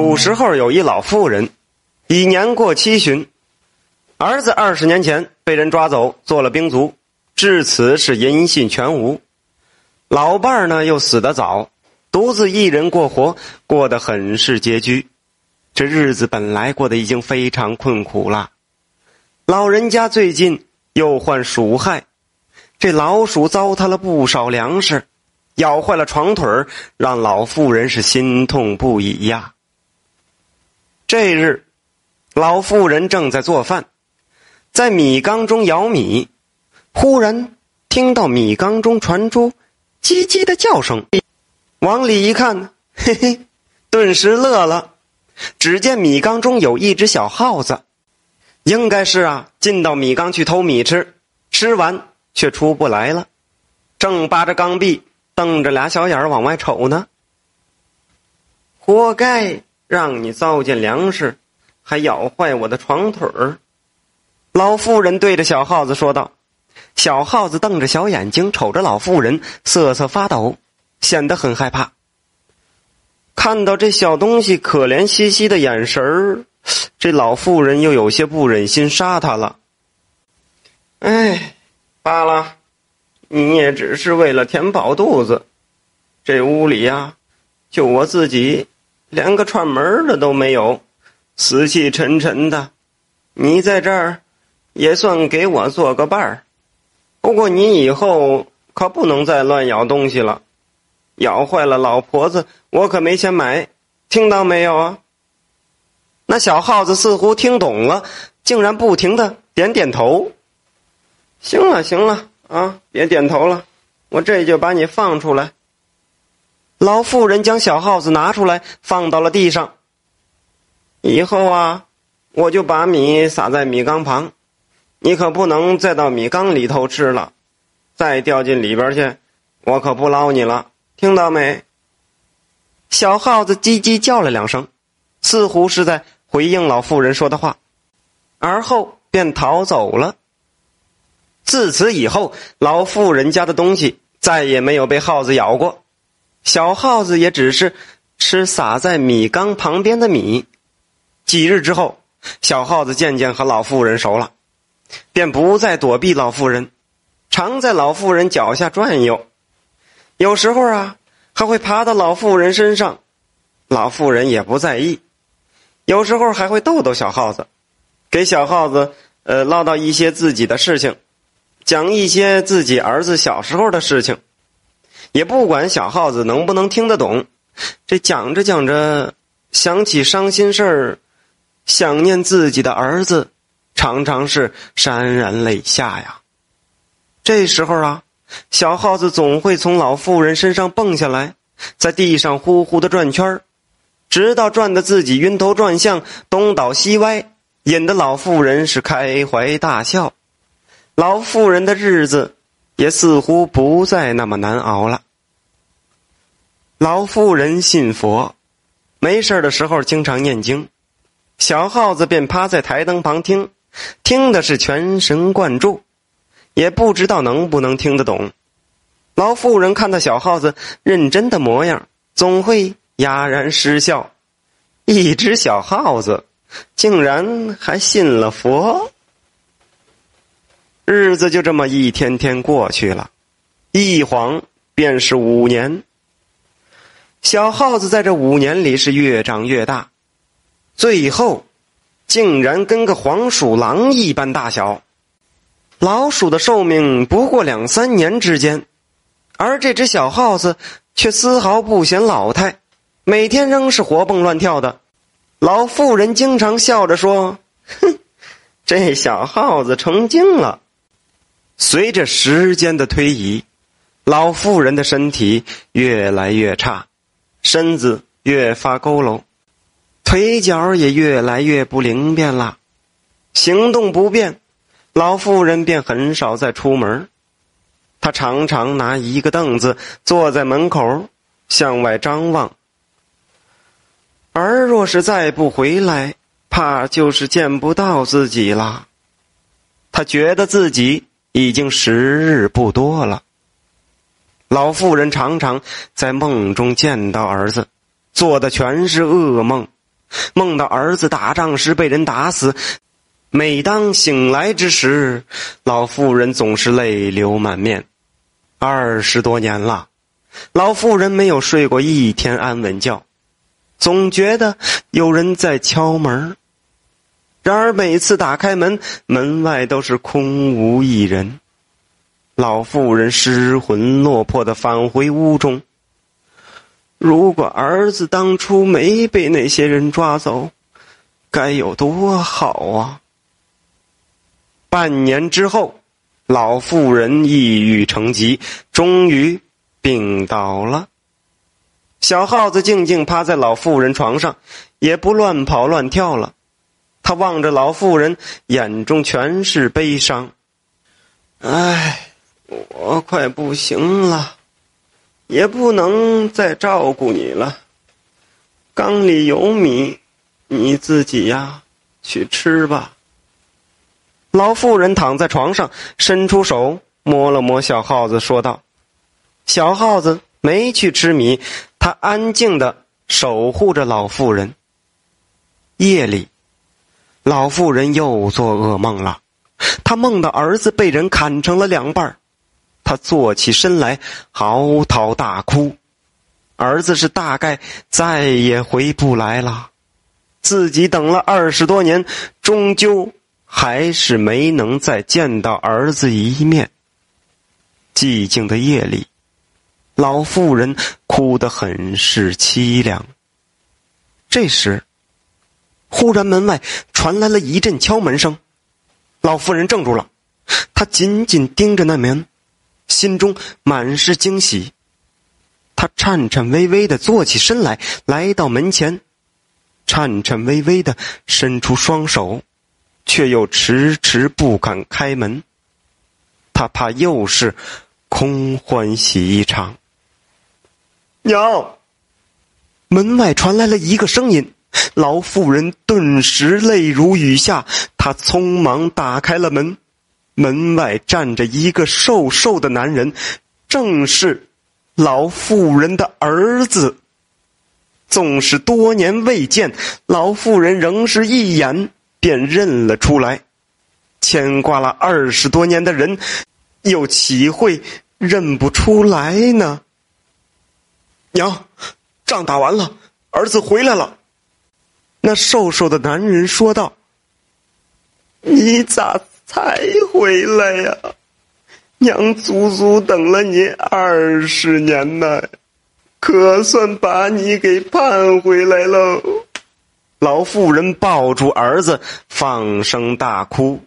古时候有一老妇人，已年过七旬，儿子二十年前被人抓走做了兵卒，至此是音信全无。老伴儿呢又死得早，独自一人过活，过得很是拮据。这日子本来过得已经非常困苦了，老人家最近又患鼠害，这老鼠糟蹋了不少粮食，咬坏了床腿让老妇人是心痛不已呀。这日，老妇人正在做饭，在米缸中舀米，忽然听到米缸中传出“叽叽”的叫声，往里一看，嘿嘿，顿时乐了。只见米缸中有一只小耗子，应该是啊，进到米缸去偷米吃，吃完却出不来了，正扒着缸壁，瞪着俩小眼往外瞅呢。活该！让你糟践粮食，还咬坏我的床腿儿。老妇人对着小耗子说道：“小耗子瞪着小眼睛瞅着老妇人，瑟瑟发抖，显得很害怕。看到这小东西可怜兮兮的眼神儿，这老妇人又有些不忍心杀他了。哎，罢了，你也只是为了填饱肚子。这屋里呀，就我自己。”连个串门的都没有，死气沉沉的。你在这儿，也算给我做个伴儿。不过你以后可不能再乱咬东西了，咬坏了老婆子，我可没钱买。听到没有啊？那小耗子似乎听懂了，竟然不停的点点头。行了，行了啊，别点头了，我这就把你放出来。老妇人将小耗子拿出来，放到了地上。以后啊，我就把米撒在米缸旁，你可不能再到米缸里头吃了，再掉进里边去，我可不捞你了。听到没？小耗子叽叽叫了两声，似乎是在回应老妇人说的话，而后便逃走了。自此以后，老妇人家的东西再也没有被耗子咬过。小耗子也只是吃撒在米缸旁边的米。几日之后，小耗子渐渐和老妇人熟了，便不再躲避老妇人，常在老妇人脚下转悠。有时候啊，还会爬到老妇人身上，老妇人也不在意。有时候还会逗逗小耗子，给小耗子呃唠叨一些自己的事情，讲一些自己儿子小时候的事情。也不管小耗子能不能听得懂，这讲着讲着，想起伤心事儿，想念自己的儿子，常常是潸然泪下呀。这时候啊，小耗子总会从老妇人身上蹦下来，在地上呼呼的转圈直到转得自己晕头转向、东倒西歪，引得老妇人是开怀大笑。老妇人的日子。也似乎不再那么难熬了。老妇人信佛，没事的时候经常念经，小耗子便趴在台灯旁听，听的是全神贯注，也不知道能不能听得懂。老妇人看到小耗子认真的模样，总会哑然失笑。一只小耗子，竟然还信了佛。日子就这么一天天过去了，一晃便是五年。小耗子在这五年里是越长越大，最后竟然跟个黄鼠狼一般大小。老鼠的寿命不过两三年之间，而这只小耗子却丝毫不显老态，每天仍是活蹦乱跳的。老妇人经常笑着说：“哼，这小耗子成精了。”随着时间的推移，老妇人的身体越来越差，身子越发佝偻，腿脚也越来越不灵便了，行动不便。老妇人便很少再出门，她常常拿一个凳子坐在门口，向外张望。而若是再不回来，怕就是见不到自己了。他觉得自己。已经时日不多了。老妇人常常在梦中见到儿子，做的全是噩梦，梦到儿子打仗时被人打死。每当醒来之时，老妇人总是泪流满面。二十多年了，老妇人没有睡过一天安稳觉，总觉得有人在敲门。然而每次打开门，门外都是空无一人。老妇人失魂落魄的返回屋中。如果儿子当初没被那些人抓走，该有多好啊！半年之后，老妇人抑郁成疾，终于病倒了。小耗子静静趴在老妇人床上，也不乱跑乱跳了。他望着老妇人，眼中全是悲伤。唉，我快不行了，也不能再照顾你了。缸里有米，你自己呀，去吃吧。老妇人躺在床上，伸出手摸了摸小耗子，说道：“小耗子没去吃米，他安静的守护着老妇人。”夜里，老妇人又做噩梦了，她梦到儿子被人砍成了两半她坐起身来，嚎啕大哭。儿子是大概再也回不来了，自己等了二十多年，终究。还是没能再见到儿子一面。寂静的夜里，老妇人哭得很是凄凉。这时，忽然门外传来了一阵敲门声，老妇人怔住了，她紧紧盯着那门，心中满是惊喜。她颤颤巍巍的坐起身来，来到门前，颤颤巍巍的伸出双手。却又迟迟不敢开门，他怕又是空欢喜一场。娘，门外传来了一个声音，老妇人顿时泪如雨下，她匆忙打开了门，门外站着一个瘦瘦的男人，正是老妇人的儿子。纵使多年未见，老妇人仍是一眼。便认了出来，牵挂了二十多年的人，又岂会认不出来呢？娘，仗打完了，儿子回来了。那瘦瘦的男人说道：“你咋才回来呀？娘足足等了你二十年呢，可算把你给盼回来喽。”老妇人抱住儿子，放声大哭。